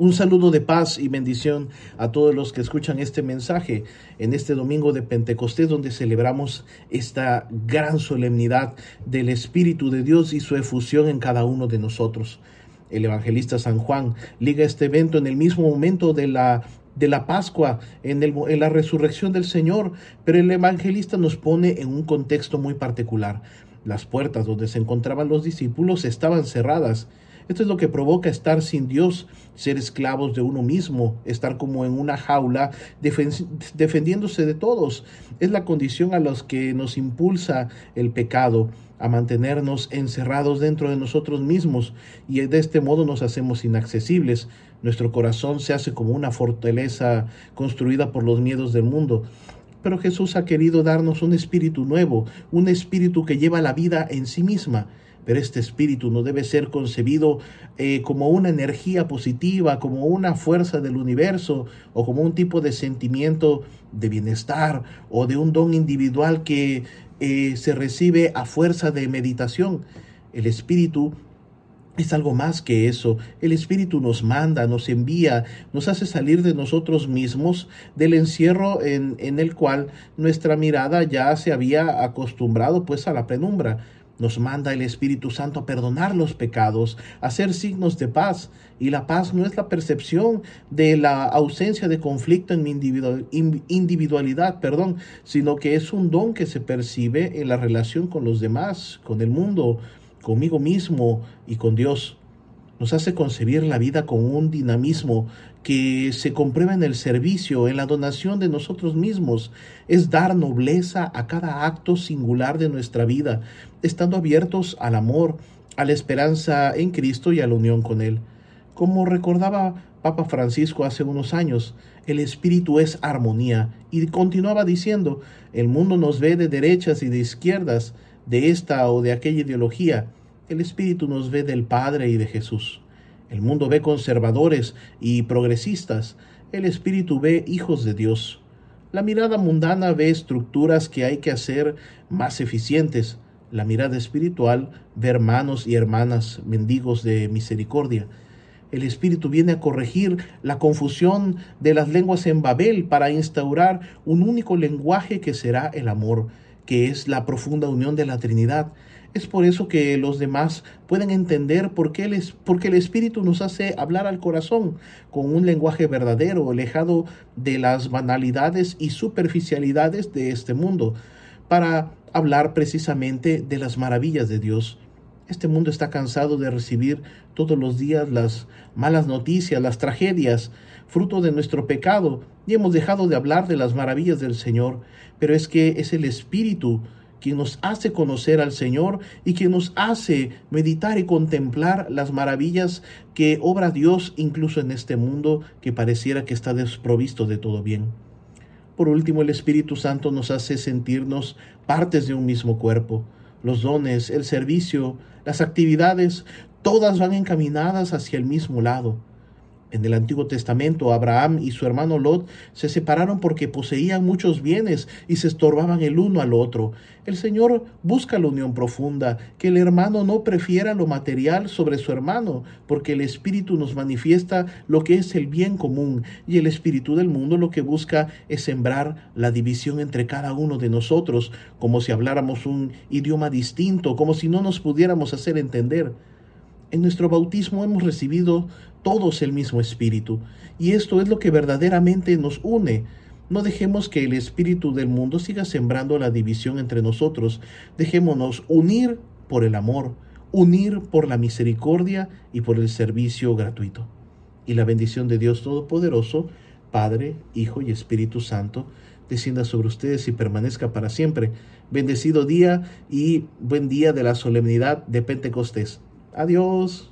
Un saludo de paz y bendición a todos los que escuchan este mensaje en este domingo de Pentecostés donde celebramos esta gran solemnidad del Espíritu de Dios y su efusión en cada uno de nosotros. El evangelista San Juan liga este evento en el mismo momento de la de la Pascua, en, el, en la resurrección del Señor, pero el evangelista nos pone en un contexto muy particular. Las puertas donde se encontraban los discípulos estaban cerradas esto es lo que provoca estar sin Dios, ser esclavos de uno mismo, estar como en una jaula defendiéndose de todos. Es la condición a los que nos impulsa el pecado, a mantenernos encerrados dentro de nosotros mismos y de este modo nos hacemos inaccesibles. Nuestro corazón se hace como una fortaleza construida por los miedos del mundo. Pero Jesús ha querido darnos un espíritu nuevo, un espíritu que lleva la vida en sí misma pero este espíritu no debe ser concebido eh, como una energía positiva, como una fuerza del universo o como un tipo de sentimiento de bienestar o de un don individual que eh, se recibe a fuerza de meditación. El espíritu es algo más que eso. El Espíritu nos manda, nos envía, nos hace salir de nosotros mismos, del encierro en, en, el cual nuestra mirada ya se había acostumbrado pues a la penumbra. Nos manda el Espíritu Santo a perdonar los pecados, a hacer signos de paz. Y la paz no es la percepción de la ausencia de conflicto en mi individualidad, perdón, sino que es un don que se percibe en la relación con los demás, con el mundo, conmigo mismo y con Dios nos hace concebir la vida con un dinamismo que se comprueba en el servicio, en la donación de nosotros mismos. Es dar nobleza a cada acto singular de nuestra vida, estando abiertos al amor, a la esperanza en Cristo y a la unión con Él. Como recordaba Papa Francisco hace unos años, el espíritu es armonía y continuaba diciendo, el mundo nos ve de derechas y de izquierdas, de esta o de aquella ideología, el Espíritu nos ve del Padre y de Jesús. El mundo ve conservadores y progresistas. El Espíritu ve hijos de Dios. La mirada mundana ve estructuras que hay que hacer más eficientes. La mirada espiritual ve hermanos y hermanas mendigos de misericordia. El Espíritu viene a corregir la confusión de las lenguas en Babel para instaurar un único lenguaje que será el amor, que es la profunda unión de la Trinidad. Es por eso que los demás pueden entender por qué, porque el Espíritu nos hace hablar al corazón con un lenguaje verdadero, alejado de las banalidades y superficialidades de este mundo, para hablar precisamente de las maravillas de Dios. Este mundo está cansado de recibir todos los días las malas noticias, las tragedias, fruto de nuestro pecado, y hemos dejado de hablar de las maravillas del Señor, pero es que es el Espíritu quien nos hace conocer al Señor y quien nos hace meditar y contemplar las maravillas que obra Dios incluso en este mundo que pareciera que está desprovisto de todo bien. Por último, el Espíritu Santo nos hace sentirnos partes de un mismo cuerpo. Los dones, el servicio, las actividades, todas van encaminadas hacia el mismo lado. En el Antiguo Testamento, Abraham y su hermano Lot se separaron porque poseían muchos bienes y se estorbaban el uno al otro. El Señor busca la unión profunda, que el hermano no prefiera lo material sobre su hermano, porque el Espíritu nos manifiesta lo que es el bien común y el Espíritu del mundo lo que busca es sembrar la división entre cada uno de nosotros, como si habláramos un idioma distinto, como si no nos pudiéramos hacer entender. En nuestro bautismo hemos recibido todos el mismo espíritu, y esto es lo que verdaderamente nos une. No dejemos que el espíritu del mundo siga sembrando la división entre nosotros. Dejémonos unir por el amor, unir por la misericordia y por el servicio gratuito. Y la bendición de Dios Todopoderoso, Padre, Hijo y Espíritu Santo, descienda sobre ustedes y permanezca para siempre. Bendecido día y buen día de la solemnidad de Pentecostés. Adiós.